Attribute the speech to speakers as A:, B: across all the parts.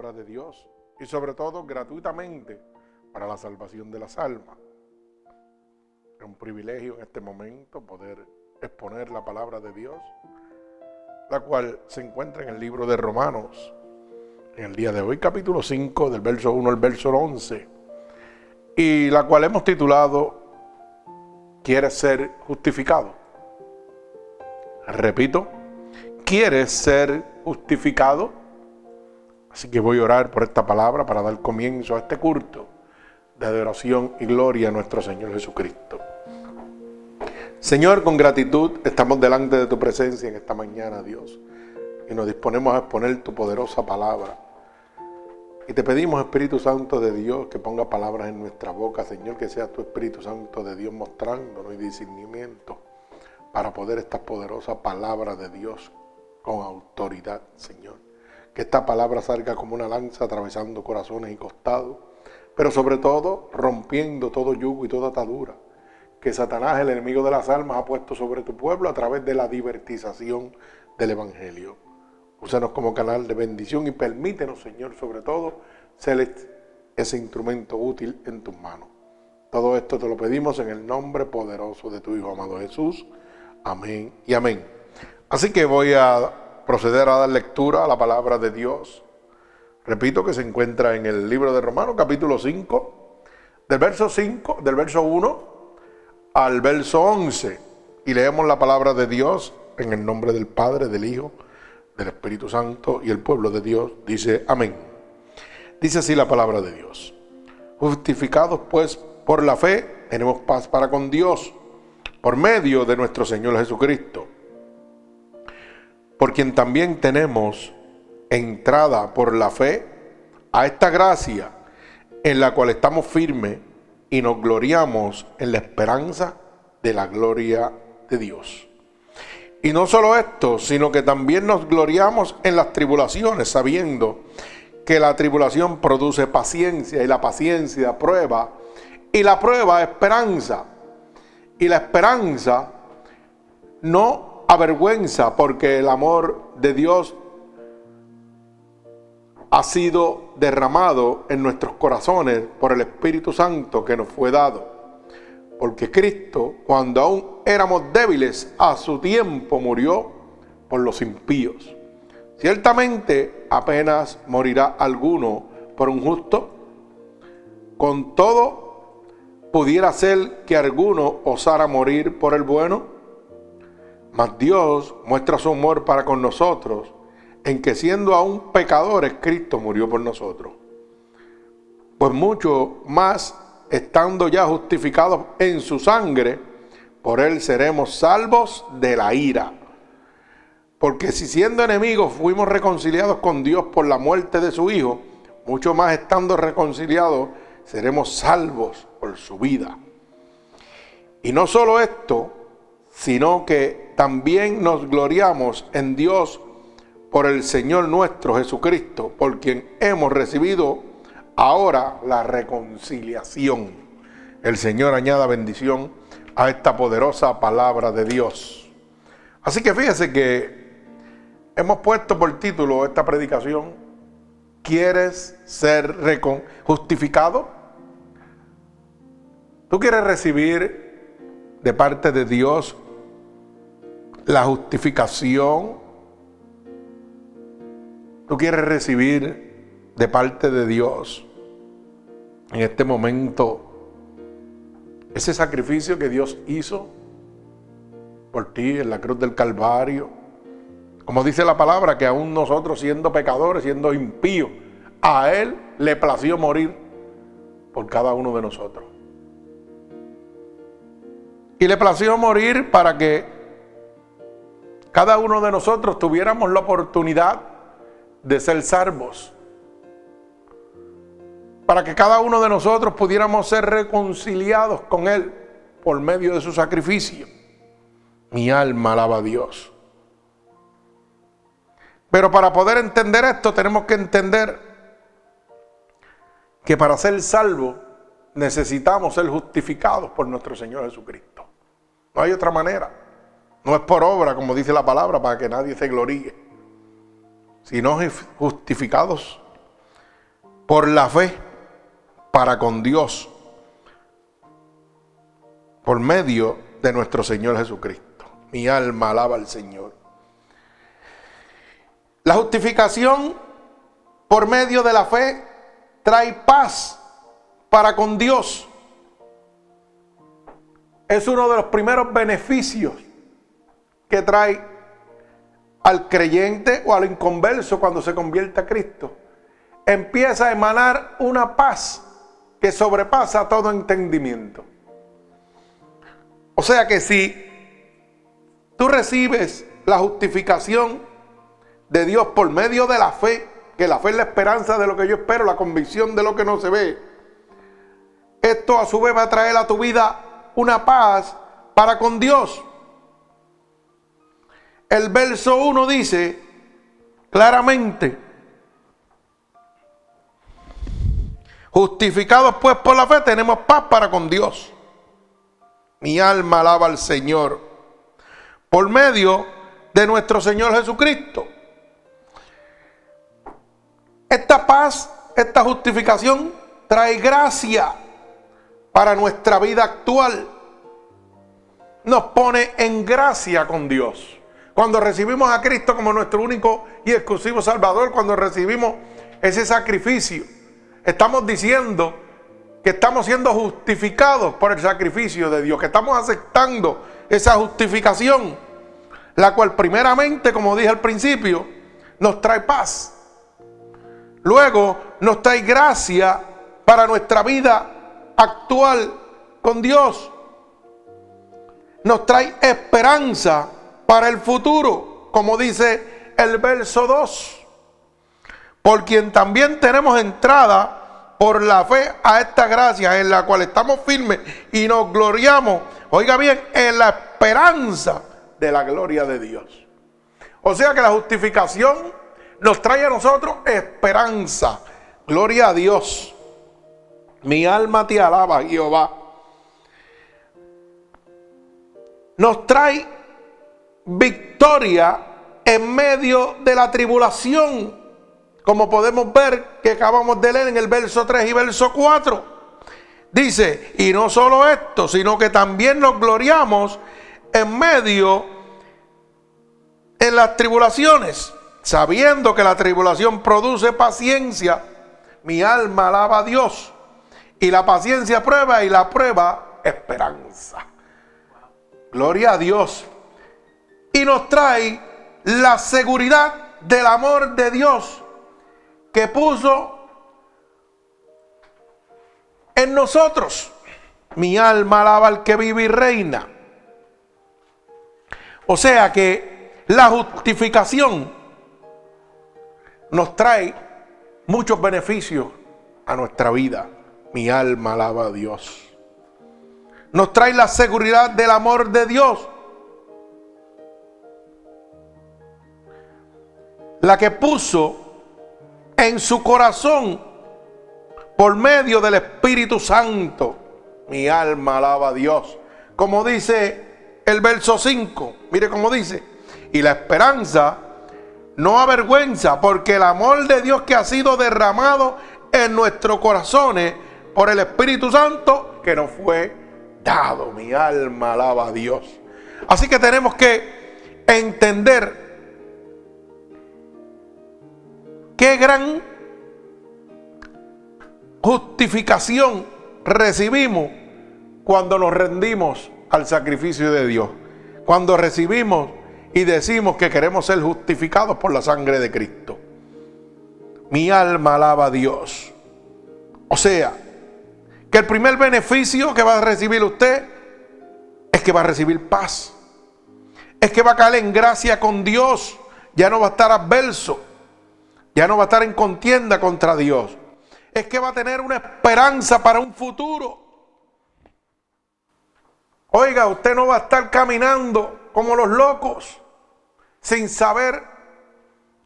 A: de Dios y sobre todo gratuitamente para la salvación de las almas. Es un privilegio en este momento poder exponer la palabra de Dios, la cual se encuentra en el libro de Romanos, en el día de hoy, capítulo 5, del verso 1 al verso 11, y la cual hemos titulado ¿Quieres ser justificado? Repito, ¿quieres ser justificado? Así que voy a orar por esta palabra para dar comienzo a este culto de adoración y gloria a nuestro Señor Jesucristo. Señor, con gratitud estamos delante de tu presencia en esta mañana, Dios, y nos disponemos a exponer tu poderosa palabra. Y te pedimos, Espíritu Santo de Dios, que ponga palabras en nuestra boca, Señor, que sea tu Espíritu Santo de Dios mostrándonos y discernimiento para poder esta poderosa palabra de Dios con autoridad, Señor. Que esta palabra salga como una lanza atravesando corazones y costados, pero sobre todo rompiendo todo yugo y toda atadura que Satanás, el enemigo de las almas, ha puesto sobre tu pueblo a través de la divertización del Evangelio. Úsanos como canal de bendición y permítenos, Señor, sobre todo, ser ese instrumento útil en tus manos. Todo esto te lo pedimos en el nombre poderoso de tu Hijo amado Jesús. Amén y amén. Así que voy a proceder a dar lectura a la palabra de Dios. Repito que se encuentra en el libro de Romanos capítulo 5, del verso 5, del verso 1 al verso 11. Y leemos la palabra de Dios en el nombre del Padre, del Hijo, del Espíritu Santo y el pueblo de Dios dice amén. Dice así la palabra de Dios. Justificados pues por la fe, tenemos paz para con Dios por medio de nuestro Señor Jesucristo por quien también tenemos entrada por la fe a esta gracia en la cual estamos firmes y nos gloriamos en la esperanza de la gloria de Dios. Y no solo esto, sino que también nos gloriamos en las tribulaciones, sabiendo que la tribulación produce paciencia y la paciencia prueba y la prueba esperanza. Y la esperanza no avergüenza porque el amor de Dios ha sido derramado en nuestros corazones por el Espíritu Santo que nos fue dado. Porque Cristo, cuando aún éramos débiles, a su tiempo murió por los impíos. Ciertamente apenas morirá alguno por un justo. Con todo, pudiera ser que alguno osara morir por el bueno. Mas Dios muestra su amor para con nosotros en que siendo aún pecadores, Cristo murió por nosotros. Pues mucho más, estando ya justificados en su sangre, por él seremos salvos de la ira. Porque si siendo enemigos fuimos reconciliados con Dios por la muerte de su Hijo, mucho más estando reconciliados, seremos salvos por su vida. Y no solo esto, sino que también nos gloriamos en Dios por el Señor nuestro Jesucristo, por quien hemos recibido ahora la reconciliación. El Señor añada bendición a esta poderosa palabra de Dios. Así que fíjese que hemos puesto por título esta predicación, ¿quieres ser justificado? ¿Tú quieres recibir de parte de Dios la justificación. Tú quieres recibir de parte de Dios en este momento ese sacrificio que Dios hizo por ti en la cruz del Calvario. Como dice la palabra, que aún nosotros siendo pecadores, siendo impíos, a Él le plació morir por cada uno de nosotros. Y le plació morir para que cada uno de nosotros tuviéramos la oportunidad de ser salvos. Para que cada uno de nosotros pudiéramos ser reconciliados con Él por medio de su sacrificio. Mi alma alaba a Dios. Pero para poder entender esto tenemos que entender que para ser salvos necesitamos ser justificados por nuestro Señor Jesucristo. No hay otra manera. No es por obra, como dice la palabra, para que nadie se gloríe. sino justificados por la fe para con Dios, por medio de nuestro Señor Jesucristo. Mi alma alaba al Señor. La justificación por medio de la fe trae paz para con Dios. Es uno de los primeros beneficios que trae al creyente o al inconverso cuando se convierte a Cristo. Empieza a emanar una paz que sobrepasa todo entendimiento. O sea que si tú recibes la justificación de Dios por medio de la fe, que la fe es la esperanza de lo que yo espero, la convicción de lo que no se ve, esto a su vez va a traer a tu vida una paz para con Dios. El verso 1 dice claramente, justificados pues por la fe tenemos paz para con Dios. Mi alma alaba al Señor por medio de nuestro Señor Jesucristo. Esta paz, esta justificación trae gracia para nuestra vida actual. Nos pone en gracia con Dios. Cuando recibimos a Cristo como nuestro único y exclusivo Salvador, cuando recibimos ese sacrificio, estamos diciendo que estamos siendo justificados por el sacrificio de Dios, que estamos aceptando esa justificación, la cual primeramente, como dije al principio, nos trae paz. Luego nos trae gracia para nuestra vida actual con Dios. Nos trae esperanza para el futuro, como dice el verso 2. Por quien también tenemos entrada por la fe a esta gracia en la cual estamos firmes y nos gloriamos, oiga bien, en la esperanza de la gloria de Dios. O sea que la justificación nos trae a nosotros esperanza. Gloria a Dios. Mi alma te alaba, Jehová. Nos trae victoria en medio de la tribulación como podemos ver que acabamos de leer en el verso 3 y verso 4. Dice, y no solo esto, sino que también nos gloriamos en medio en las tribulaciones, sabiendo que la tribulación produce paciencia. Mi alma alaba a Dios. Y la paciencia prueba y la prueba esperanza. Gloria a Dios. Y nos trae la seguridad del amor de Dios que puso en nosotros. Mi alma alaba al que vive y reina. O sea que la justificación nos trae muchos beneficios a nuestra vida. Mi alma alaba a Dios. Nos trae la seguridad del amor de Dios. La que puso en su corazón por medio del Espíritu Santo. Mi alma alaba a Dios. Como dice el verso 5, mire cómo dice, y la esperanza no avergüenza, porque el amor de Dios que ha sido derramado en nuestros corazones por el Espíritu Santo que nos fue dado. Mi alma alaba a Dios. Así que tenemos que entender Qué gran justificación recibimos cuando nos rendimos al sacrificio de Dios. Cuando recibimos y decimos que queremos ser justificados por la sangre de Cristo. Mi alma alaba a Dios. O sea, que el primer beneficio que va a recibir usted es que va a recibir paz. Es que va a caer en gracia con Dios. Ya no va a estar adverso. Ya no va a estar en contienda contra Dios. Es que va a tener una esperanza para un futuro. Oiga, usted no va a estar caminando como los locos sin saber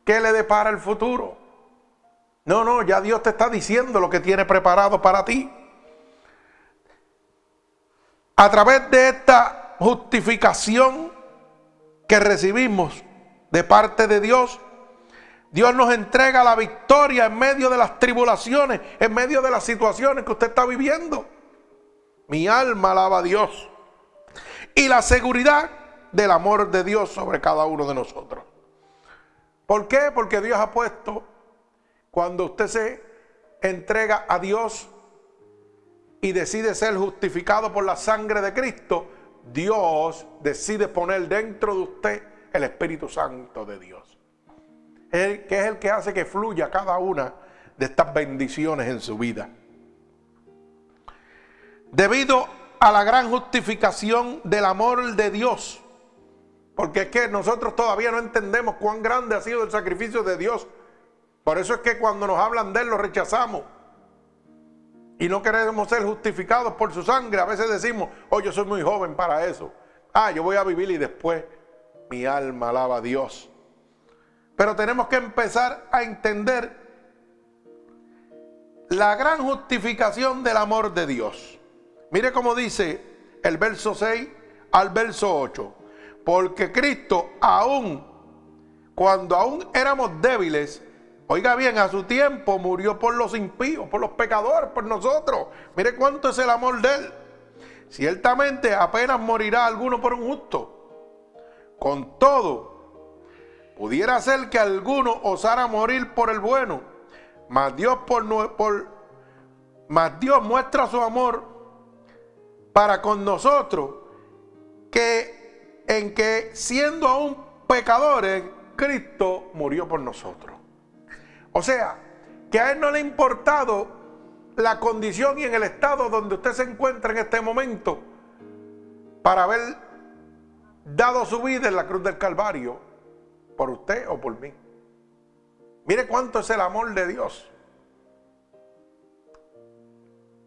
A: qué le depara el futuro. No, no, ya Dios te está diciendo lo que tiene preparado para ti. A través de esta justificación que recibimos de parte de Dios, Dios nos entrega la victoria en medio de las tribulaciones, en medio de las situaciones que usted está viviendo. Mi alma alaba a Dios. Y la seguridad del amor de Dios sobre cada uno de nosotros. ¿Por qué? Porque Dios ha puesto, cuando usted se entrega a Dios y decide ser justificado por la sangre de Cristo, Dios decide poner dentro de usted el Espíritu Santo de Dios que es el que hace que fluya cada una de estas bendiciones en su vida. Debido a la gran justificación del amor de Dios, porque es que nosotros todavía no entendemos cuán grande ha sido el sacrificio de Dios. Por eso es que cuando nos hablan de Él lo rechazamos. Y no queremos ser justificados por su sangre. A veces decimos, oh, yo soy muy joven para eso. Ah, yo voy a vivir y después mi alma alaba a Dios. Pero tenemos que empezar a entender la gran justificación del amor de Dios. Mire cómo dice el verso 6 al verso 8. Porque Cristo aún, cuando aún éramos débiles, oiga bien, a su tiempo murió por los impíos, por los pecadores, por nosotros. Mire cuánto es el amor de Él. Ciertamente apenas morirá alguno por un justo. Con todo, Pudiera ser que alguno osara morir por el bueno, mas Dios, por, mas Dios muestra su amor para con nosotros, que en que siendo aún pecadores, Cristo murió por nosotros. O sea, que a Él no le ha importado la condición y en el estado donde usted se encuentra en este momento para haber dado su vida en la cruz del Calvario por usted o por mí. Mire cuánto es el amor de Dios.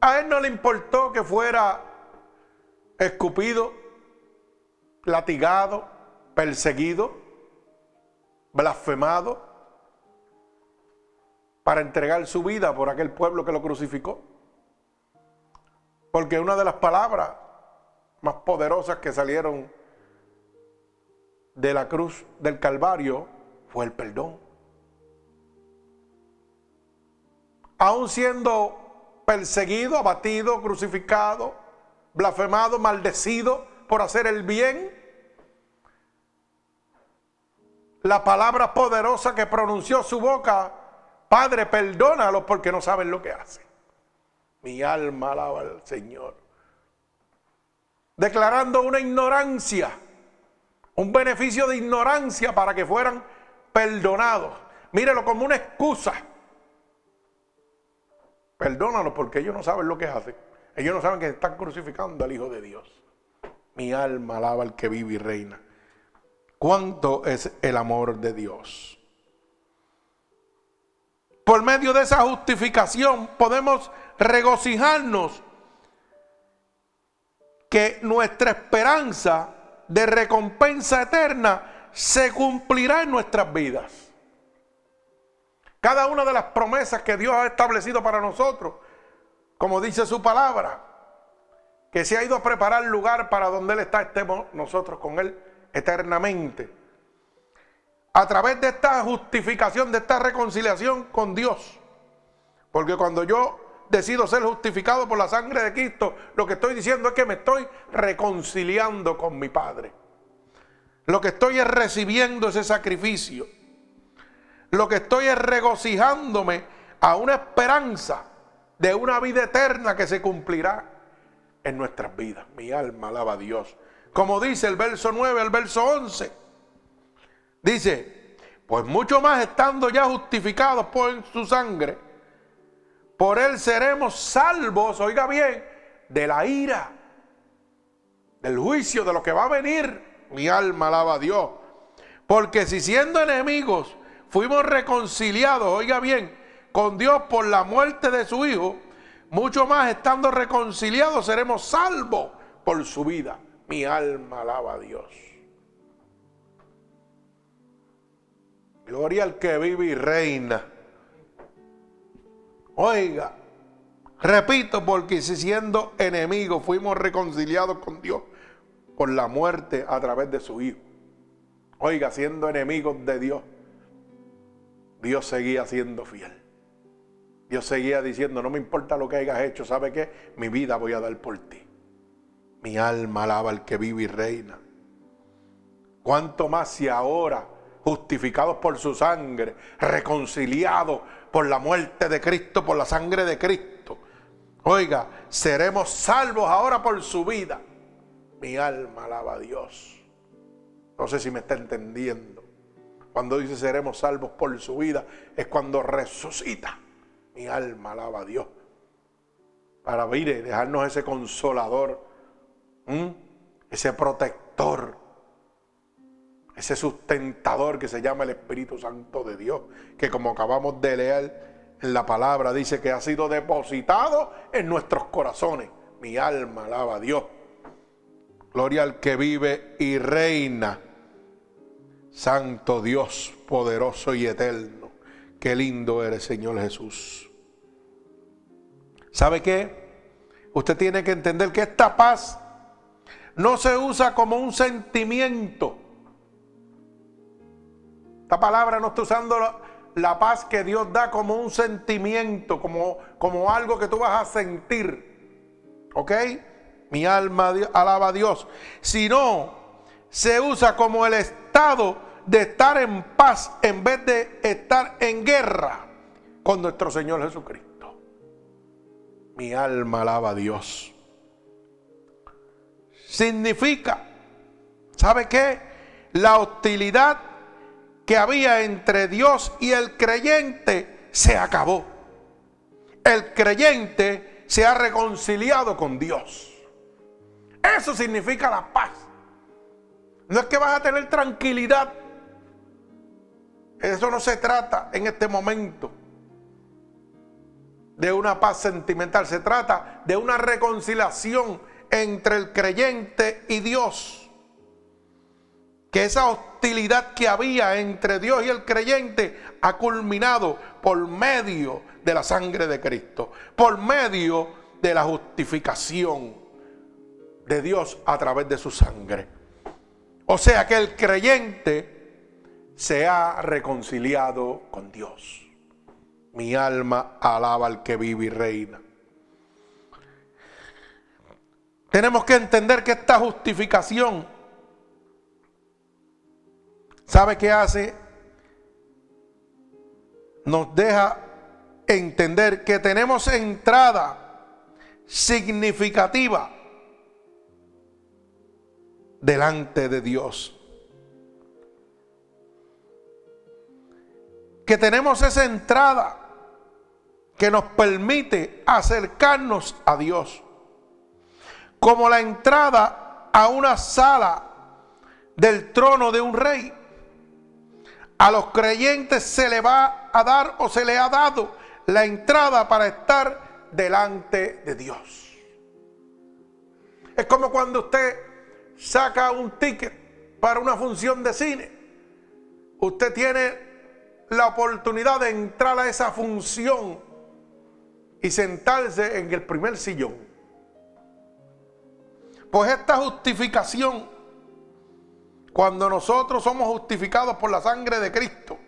A: A él no le importó que fuera escupido, latigado, perseguido, blasfemado, para entregar su vida por aquel pueblo que lo crucificó. Porque una de las palabras más poderosas que salieron de la cruz del Calvario fue el perdón. Aún siendo perseguido, abatido, crucificado, blasfemado, maldecido por hacer el bien, la palabra poderosa que pronunció su boca, Padre, perdónalos porque no saben lo que hacen. Mi alma alaba al Señor. Declarando una ignorancia un beneficio de ignorancia para que fueran perdonados. Mírelo como una excusa. Perdónalos porque ellos no saben lo que hacen. Ellos no saben que están crucificando al Hijo de Dios. Mi alma alaba al que vive y reina. ¿Cuánto es el amor de Dios? Por medio de esa justificación podemos regocijarnos que nuestra esperanza de recompensa eterna se cumplirá en nuestras vidas. Cada una de las promesas que Dios ha establecido para nosotros, como dice su palabra, que se ha ido a preparar lugar para donde Él está, estemos nosotros con Él eternamente. A través de esta justificación, de esta reconciliación con Dios. Porque cuando yo decido ser justificado por la sangre de Cristo, lo que estoy diciendo es que me estoy reconciliando con mi Padre. Lo que estoy es recibiendo ese sacrificio. Lo que estoy es regocijándome a una esperanza de una vida eterna que se cumplirá en nuestras vidas. Mi alma alaba a Dios. Como dice el verso 9 el verso 11. Dice, pues mucho más estando ya justificados por su sangre por él seremos salvos, oiga bien, de la ira, del juicio, de lo que va a venir. Mi alma alaba a Dios. Porque si siendo enemigos fuimos reconciliados, oiga bien, con Dios por la muerte de su Hijo, mucho más estando reconciliados seremos salvos por su vida. Mi alma alaba a Dios. Gloria al que vive y reina Oiga, repito, porque si siendo enemigos fuimos reconciliados con Dios por la muerte a través de su Hijo. Oiga, siendo enemigos de Dios. Dios seguía siendo fiel. Dios seguía diciendo, no me importa lo que hayas hecho, ¿sabe qué? Mi vida voy a dar por ti. Mi alma alaba al que vive y reina. Cuánto más si ahora, justificados por su sangre, reconciliados por la muerte de Cristo, por la sangre de Cristo, oiga, seremos salvos ahora por su vida. Mi alma alaba a Dios. No sé si me está entendiendo. Cuando dice seremos salvos por su vida, es cuando resucita. Mi alma alaba a Dios. Para mire, dejarnos ese consolador, ese protector, ese sustentador que se llama el Espíritu Santo de Dios, que como acabamos de leer en la palabra, dice que ha sido depositado en nuestros corazones. Mi alma alaba a Dios. Gloria al que vive y reina Santo Dios, poderoso y eterno. Qué lindo eres, Señor Jesús. ¿Sabe qué? Usted tiene que entender que esta paz no se usa como un sentimiento. Esta palabra no está usando la, paz que Dios da como un sentimiento, como, como algo que tú vas a sentir. ¿Ok? Mi alma alaba a Dios. Sino se usa como el estado de estar en paz en vez de estar en guerra con nuestro Señor Jesucristo. Mi alma alaba a Dios. Significa, ¿sabe qué? La hostilidad que había entre Dios y el creyente se acabó. El creyente se ha reconciliado con Dios. Eso significa la paz. No es que vas a tener tranquilidad eso no se trata en este momento de una paz sentimental, se trata de una reconciliación entre el creyente y Dios. Que esa hostilidad que había entre Dios y el creyente ha culminado por medio de la sangre de Cristo, por medio de la justificación de Dios a través de su sangre. O sea que el creyente se ha reconciliado con Dios. Mi alma alaba al que vive y reina. Tenemos que entender que esta justificación, ¿sabe qué hace? Nos deja entender que tenemos entrada significativa delante de Dios. que tenemos esa entrada que nos permite acercarnos a Dios. Como la entrada a una sala del trono de un rey. A los creyentes se le va a dar o se le ha dado la entrada para estar delante de Dios. Es como cuando usted saca un ticket para una función de cine. Usted tiene la oportunidad de entrar a esa función y sentarse en el primer sillón. Pues esta justificación, cuando nosotros somos justificados por la sangre de Cristo,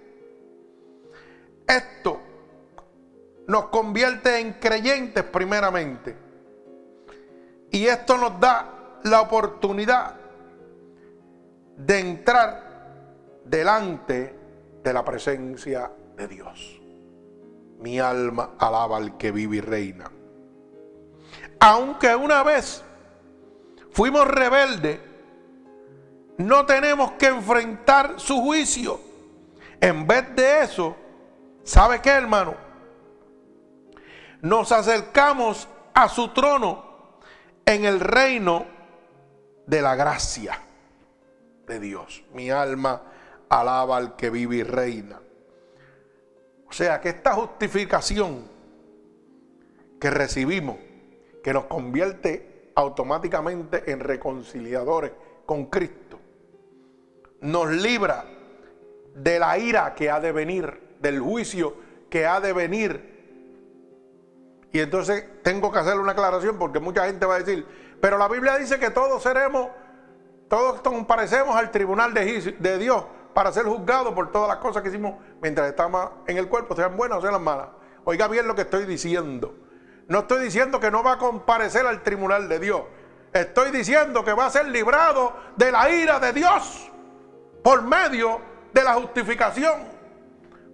A: esto nos convierte en creyentes primeramente. Y esto nos da la oportunidad de entrar delante de la presencia de Dios. Mi alma alaba al que vive y reina. Aunque una vez fuimos rebeldes, no tenemos que enfrentar su juicio. En vez de eso, ¿sabe qué, hermano? Nos acercamos a su trono en el reino de la gracia de Dios. Mi alma alaba al que vive y reina. O sea que esta justificación que recibimos, que nos convierte automáticamente en reconciliadores con Cristo, nos libra de la ira que ha de venir, del juicio que ha de venir. Y entonces tengo que hacer una aclaración porque mucha gente va a decir, pero la Biblia dice que todos seremos, todos comparecemos al tribunal de, de Dios para ser juzgados por todas las cosas que hicimos mientras estamos en el cuerpo, sean buenas o sean malas. Oiga bien lo que estoy diciendo. No estoy diciendo que no va a comparecer al tribunal de Dios. Estoy diciendo que va a ser librado de la ira de Dios por medio de la justificación,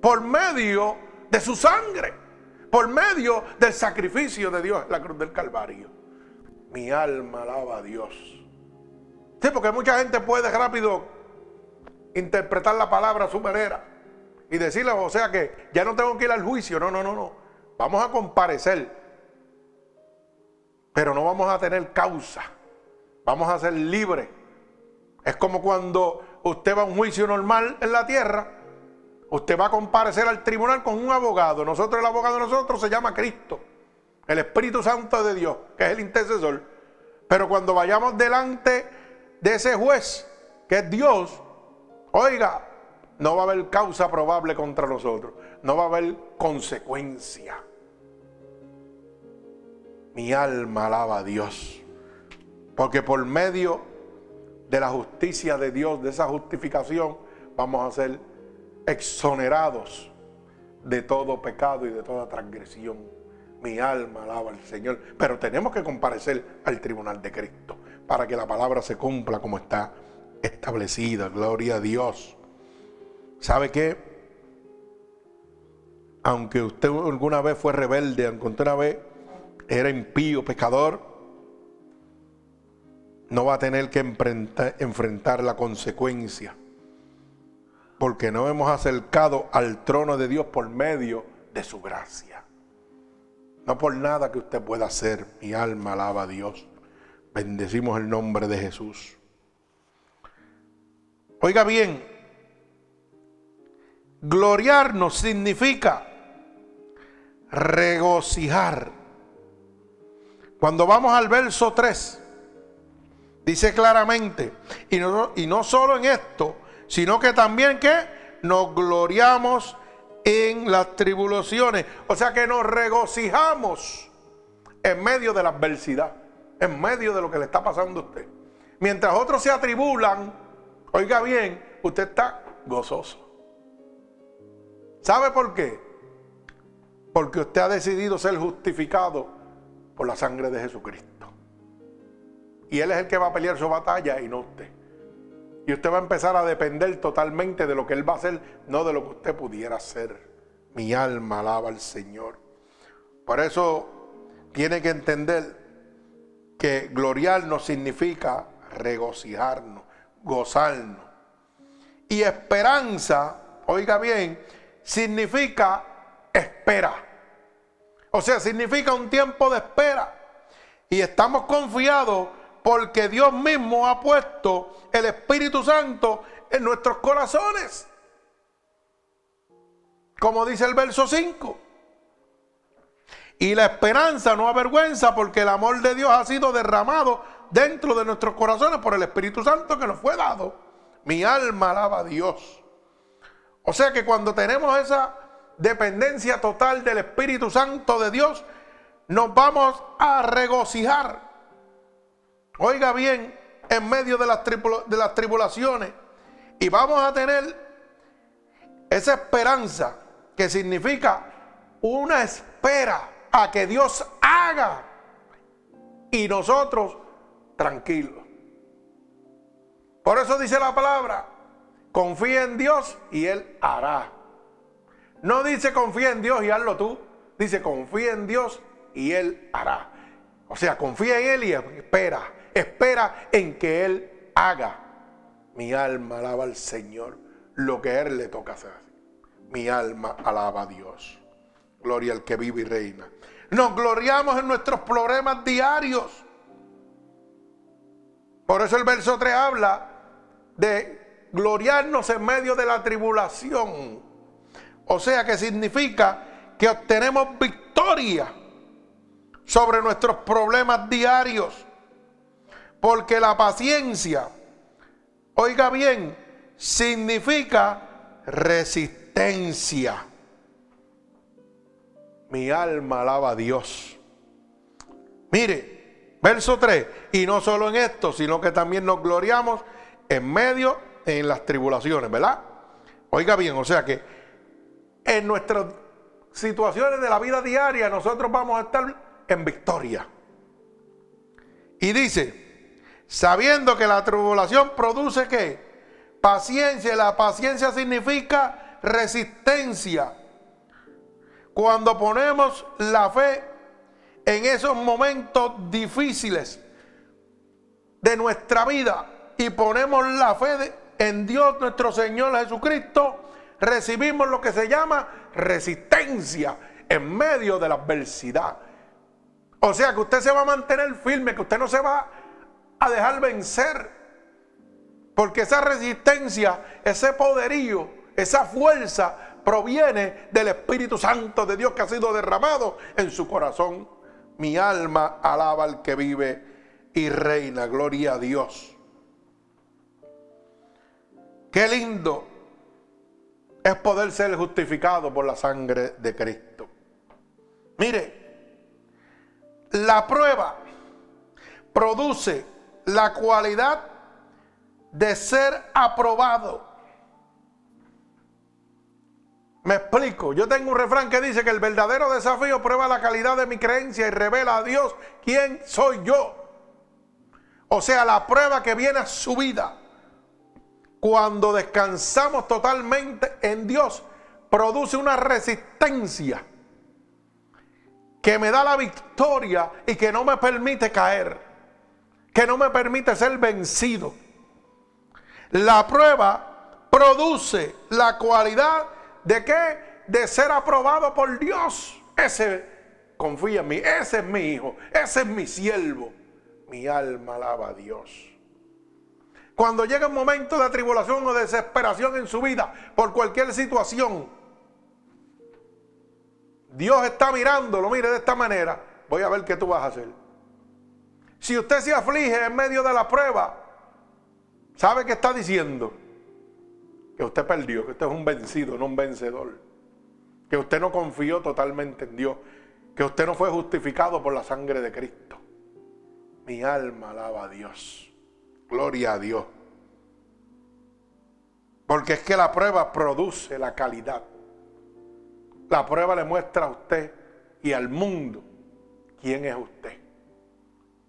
A: por medio de su sangre, por medio del sacrificio de Dios en la cruz del Calvario. Mi alma alaba a Dios. Sí, porque mucha gente puede rápido interpretar la palabra a su manera y decirle, o sea que ya no tengo que ir al juicio. No, no, no, no. Vamos a comparecer. Pero no vamos a tener causa. Vamos a ser libres. Es como cuando usted va a un juicio normal en la tierra. Usted va a comparecer al tribunal con un abogado. Nosotros, el abogado de nosotros se llama Cristo. El Espíritu Santo de Dios, que es el intercesor. Pero cuando vayamos delante de ese juez, que es Dios, oiga, no va a haber causa probable contra nosotros. No va a haber consecuencia. Mi alma alaba a Dios. Porque por medio de la justicia de Dios, de esa justificación, vamos a ser exonerados de todo pecado y de toda transgresión. Mi alma alaba al Señor. Pero tenemos que comparecer al tribunal de Cristo para que la palabra se cumpla como está establecida. Gloria a Dios. ¿Sabe qué? Aunque usted alguna vez fue rebelde, aunque usted una vez era impío, pecador, no va a tener que enfrentar, la consecuencia. Porque no hemos acercado al trono de Dios por medio de su gracia. No por nada que usted pueda hacer. Mi alma alaba a Dios. Bendecimos el nombre de Jesús. Oiga bien, gloriarnos significa regocijar. Cuando vamos al verso 3, dice claramente, y no, y no solo en esto, sino que también que nos gloriamos en las tribulaciones. O sea que nos regocijamos en medio de la adversidad, en medio de lo que le está pasando a usted. Mientras otros se atribulan, oiga bien, usted está gozoso. ¿Sabe por qué? Porque usted ha decidido ser justificado por la sangre de Jesucristo. Y Él es el que va a pelear su batalla y no usted. Y usted va a empezar a depender totalmente de lo que Él va a hacer, no de lo que usted pudiera hacer. Mi alma alaba al Señor. Por eso tiene que entender que gloriarnos significa regocijarnos, gozarnos. Y esperanza, oiga bien, significa espera. O sea, significa un tiempo de espera. Y estamos confiados porque Dios mismo ha puesto el Espíritu Santo en nuestros corazones. Como dice el verso 5. Y la esperanza no avergüenza porque el amor de Dios ha sido derramado dentro de nuestros corazones por el Espíritu Santo que nos fue dado. Mi alma alaba a Dios. O sea que cuando tenemos esa dependencia total del Espíritu Santo de Dios, nos vamos a regocijar Oiga bien, en medio de las, tribulaciones. Y vamos a tener esa esperanza que significa una espera a que Dios haga. Y nosotros tranquilos. Por eso dice la palabra, confía en Dios y Él hará. No dice confía en Dios y hazlo tú. Dice confía en Dios y Él hará. O sea, confía en Él y espera espera en que Él haga. Mi alma alaba al Señor lo que Él le toca hacer. Mi alma alaba a Dios. Gloria al que vive y reina. Nos gloriamos en nuestros problemas diarios. Por eso el verso 3 habla de gloriarnos en medio de la tribulación. O sea que significa que obtenemos victoria sobre nuestros problemas diarios. Porque la paciencia, oiga bien, significa resistencia. Mi alma alaba a Dios. Mire, verso 3, y no solo en esto, sino que también nos gloriamos en medio en las tribulaciones, ¿verdad? Oiga bien, o sea que en nuestras situaciones de la vida diaria nosotros vamos a estar en victoria. Y dice, sabiendo que la tribulación produce qué? Paciencia. La paciencia significa resistencia. Cuando ponemos la fe en esos momentos difíciles de nuestra vida y ponemos la fe en Dios nuestro Señor Jesucristo, recibimos lo que se llama resistencia en medio de la adversidad. O sea que usted se va a mantener firme, que usted no se va a dejar vencer. Porque esa resistencia, ese poderío, esa fuerza proviene del Espíritu Santo de Dios que ha sido derramado en su corazón. Mi alma alaba al que vive y reina. Gloria a Dios. Qué lindo es poder ser justificado por la sangre de Cristo. Mire, la prueba produce la cualidad de ser aprobado. Me explico. Yo tengo un refrán que dice que el verdadero desafío prueba la calidad de mi creencia y revela a Dios quién soy yo. O sea, la prueba que viene a su vida cuando descansamos totalmente en Dios produce una resistencia que me da la victoria y que no me permite caer, que no me permite ser vencido. La prueba produce la cualidad de qué? De ser aprobado por Dios. Ese confía en mí, ese es mi hijo, ese es mi siervo. Mi alma alaba a Dios. Cuando llega un momento de tribulación o desesperación en su vida por cualquier situación, Dios está mirando, lo mire de esta manera. Voy a ver qué tú vas a hacer. Si usted se aflige en medio de la prueba, ¿sabe qué está diciendo? Que usted perdió, que usted es un vencido, no un vencedor. Que usted no confió totalmente en Dios. Que usted no fue justificado por la sangre de Cristo. Mi alma alaba a Dios. Gloria a Dios. Porque es que la prueba produce la calidad la prueba le muestra a usted y al mundo quién es usted.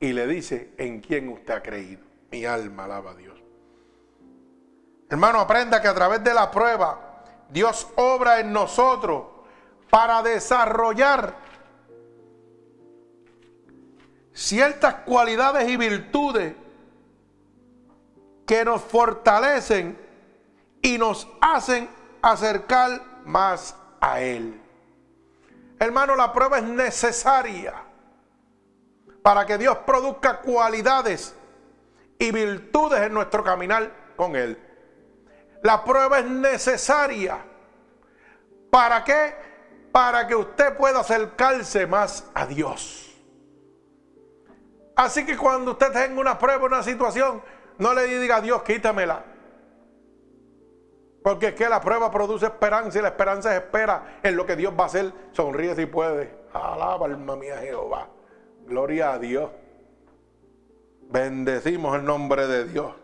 A: Y le dice en quién usted ha creído. Mi alma alaba a Dios. Hermano, aprenda que a través de la prueba Dios obra en nosotros para desarrollar ciertas cualidades y virtudes que nos fortalecen y nos hacen acercar más a Él. Hermano, la prueba es necesaria para que Dios produzca cualidades y virtudes en nuestro caminar con Él. La prueba es necesaria. ¿Para qué? Para que usted pueda acercarse más a Dios. Así que cuando usted tenga una prueba, una situación, no le diga a Dios, quítamela. Porque es que la prueba produce esperanza y la esperanza es espera en lo que Dios va a hacer. Sonríe si puede. Alaba alma mía Jehová. Gloria a Dios. Bendecimos el nombre de Dios.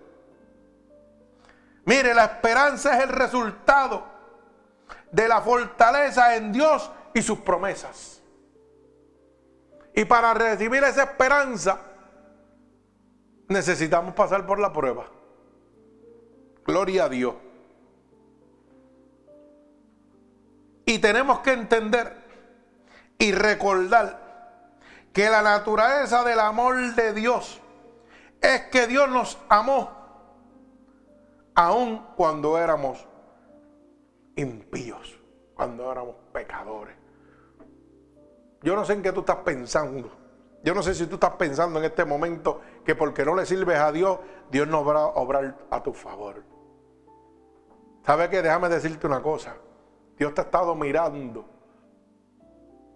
A: Mire, la esperanza es el resultado de la fortaleza en Dios y sus promesas. Y para recibir esa esperanza necesitamos pasar por la prueba. Gloria a Dios. Y tenemos que entender y recordar que la naturaleza del amor de Dios es que Dios nos amó aun cuando éramos impíos, cuando éramos pecadores. Yo no sé en qué tú estás pensando. Yo no sé si tú estás pensando en este momento que porque no le sirves a Dios, Dios no va a obrar a tu favor. ¿Sabes qué? Déjame decirte una cosa. Dios te ha estado mirando.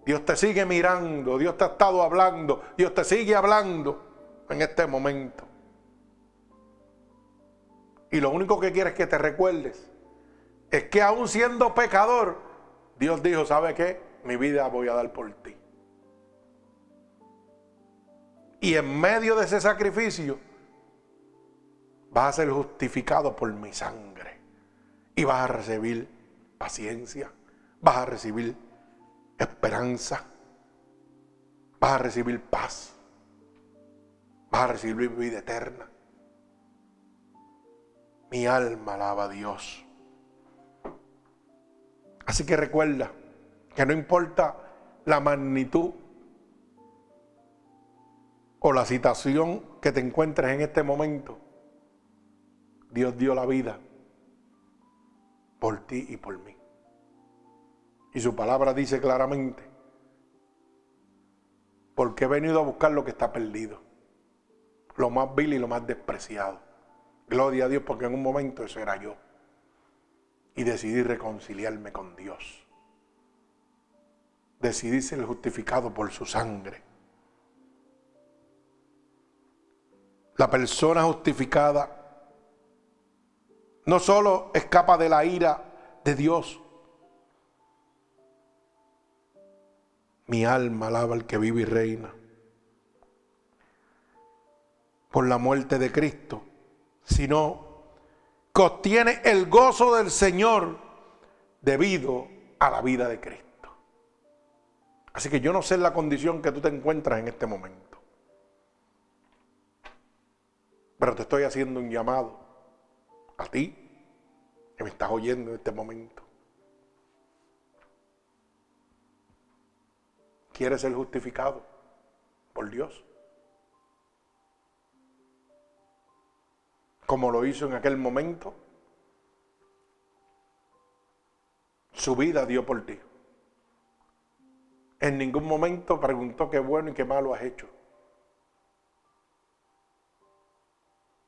A: Dios te sigue mirando. Dios te ha estado hablando. Dios te sigue hablando en este momento. Y lo único que quieres que te recuerdes es que aún siendo pecador, Dios dijo, ¿sabe qué? Mi vida voy a dar por ti. Y en medio de ese sacrificio, vas a ser justificado por mi sangre y vas a recibir paciencia, vas a recibir esperanza, vas a recibir paz, vas a recibir vida eterna. Mi alma alaba a Dios. Así que recuerda que no importa la magnitud o la situación que te encuentres en este momento, Dios dio la vida por ti y por mí. Y su palabra dice claramente, porque he venido a buscar lo que está perdido, lo más vil y lo más despreciado. Gloria a Dios porque en un momento eso era yo. Y decidí reconciliarme con Dios. Decidí ser justificado por su sangre. La persona justificada no solo escapa de la ira de Dios. Mi alma alaba al que vive y reina. Por la muerte de Cristo, sino que obtiene el gozo del Señor debido a la vida de Cristo. Así que yo no sé la condición que tú te encuentras en este momento. Pero te estoy haciendo un llamado a ti que me estás oyendo en este momento. ¿Quieres ser justificado por Dios? Como lo hizo en aquel momento. Su vida dio por ti. En ningún momento preguntó qué bueno y qué malo has hecho.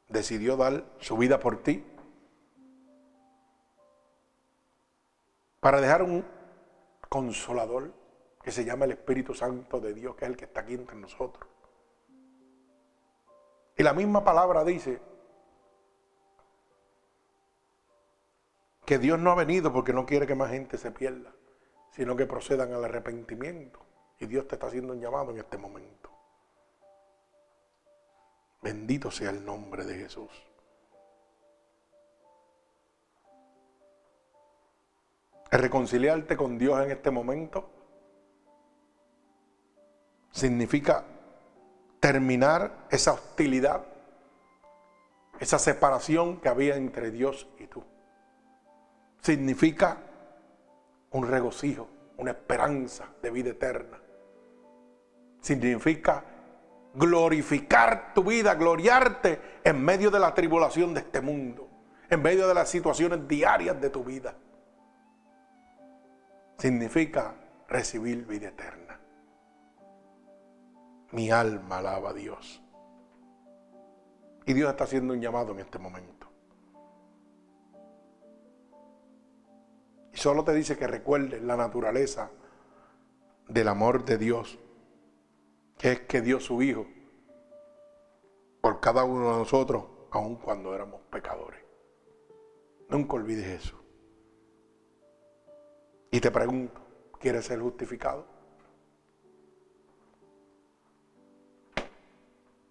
A: Decidió dar su vida por ti para dejar un consolador que se llama el Espíritu Santo de Dios, que es el que está aquí entre nosotros. Y la misma palabra dice que Dios no ha venido porque no quiere que más gente se pierda, sino que procedan al arrepentimiento. Y Dios te está haciendo un llamado en este momento. Bendito sea el nombre de Jesús. reconciliarte con Dios en este momento significa terminar esa hostilidad, esa separación que había entre Dios y tú. Significa un regocijo, una esperanza de vida eterna. Significa glorificar tu vida, gloriarte en medio de la tribulación de este mundo, en medio de las situaciones diarias de tu vida significa recibir vida eterna. Mi alma alaba a Dios. Y Dios está haciendo un llamado en este momento. Y solo te dice que recuerdes la naturaleza del amor de Dios, que es que dio su Hijo por cada uno de nosotros, aun cuando éramos pecadores. Nunca olvides eso. Y te pregunto, ¿quieres ser justificado?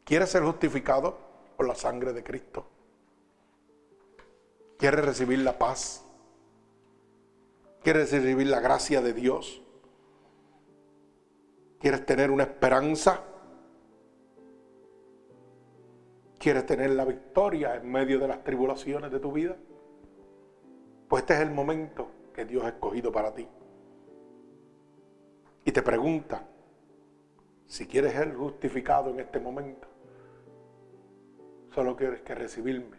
A: ¿Quieres ser justificado por la sangre de Cristo? ¿Quieres recibir la paz? ¿Quieres recibir la gracia de Dios? ¿Quieres tener una esperanza? ¿Quieres tener la victoria en medio de las tribulaciones de tu vida? Pues este es el momento que Dios ha escogido para ti. Y te pregunta si quieres ser justificado en este momento. Solo quieres que recibirme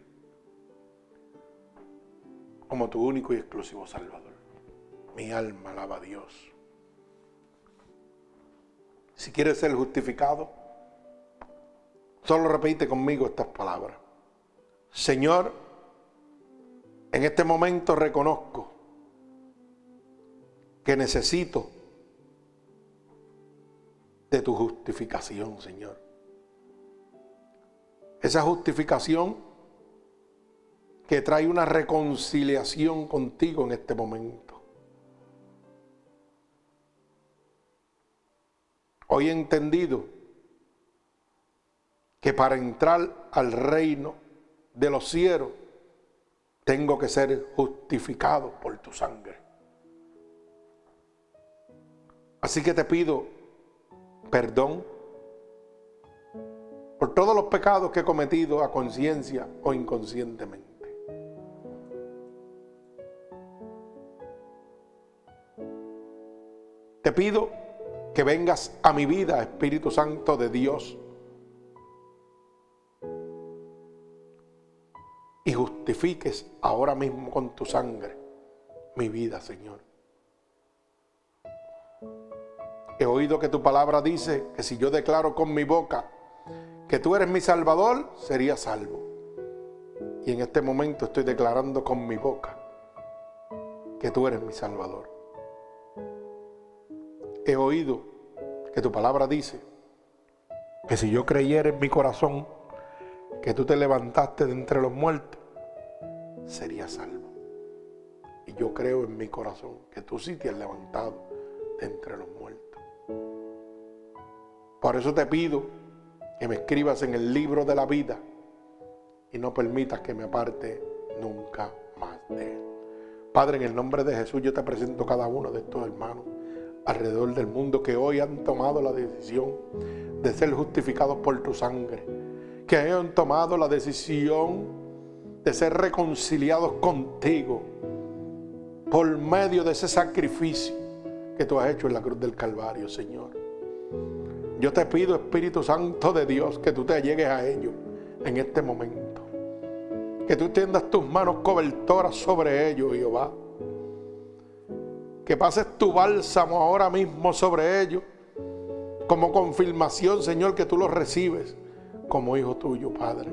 A: como tu único y exclusivo Salvador. Mi alma alaba a Dios. Si quieres ser justificado, solo repite conmigo estas palabras. Señor, en este momento reconozco que necesito de tu justificación, Señor. Esa justificación que trae una reconciliación contigo en este momento. Hoy he entendido que para entrar al reino de los cielos, tengo que ser justificado por tu sangre. Así que te pido perdón por todos los pecados que he cometido a conciencia o inconscientemente. Te pido que vengas a mi vida, Espíritu Santo de Dios, y justifiques ahora mismo con tu sangre mi vida, Señor. He oído que tu palabra dice que si yo declaro con mi boca que tú eres mi Salvador, sería salvo. Y en este momento estoy declarando con mi boca que tú eres mi Salvador. He oído que tu palabra dice que si yo creyera en mi corazón que tú te levantaste de entre los muertos, sería salvo. Y yo creo en mi corazón que tú sí te has levantado de entre los muertos. Por eso te pido que me escribas en el libro de la vida y no permitas que me aparte nunca más de él. Padre, en el nombre de Jesús yo te presento cada uno de estos hermanos alrededor del mundo que hoy han tomado la decisión de ser justificados por tu sangre, que hayan tomado la decisión de ser reconciliados contigo por medio de ese sacrificio que tú has hecho en la cruz del Calvario, Señor. Yo te pido, Espíritu Santo de Dios, que tú te llegues a ellos en este momento. Que tú tiendas tus manos cobertoras sobre ellos, Jehová. Que pases tu bálsamo ahora mismo sobre ellos. Como confirmación, Señor, que tú los recibes como hijo tuyo, Padre.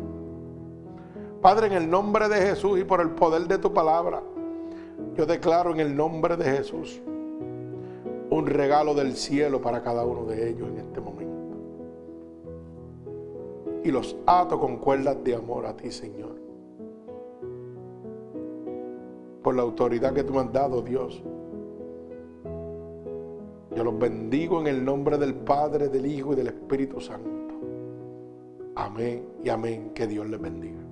A: Padre, en el nombre de Jesús y por el poder de tu palabra, yo declaro en el nombre de Jesús un regalo del cielo para cada uno de ellos en este momento. Y los ato con cuerdas de amor a ti, Señor. Por la autoridad que tú me has dado, Dios. Yo los bendigo en el nombre del Padre, del Hijo y del Espíritu Santo. Amén y amén. Que Dios les bendiga.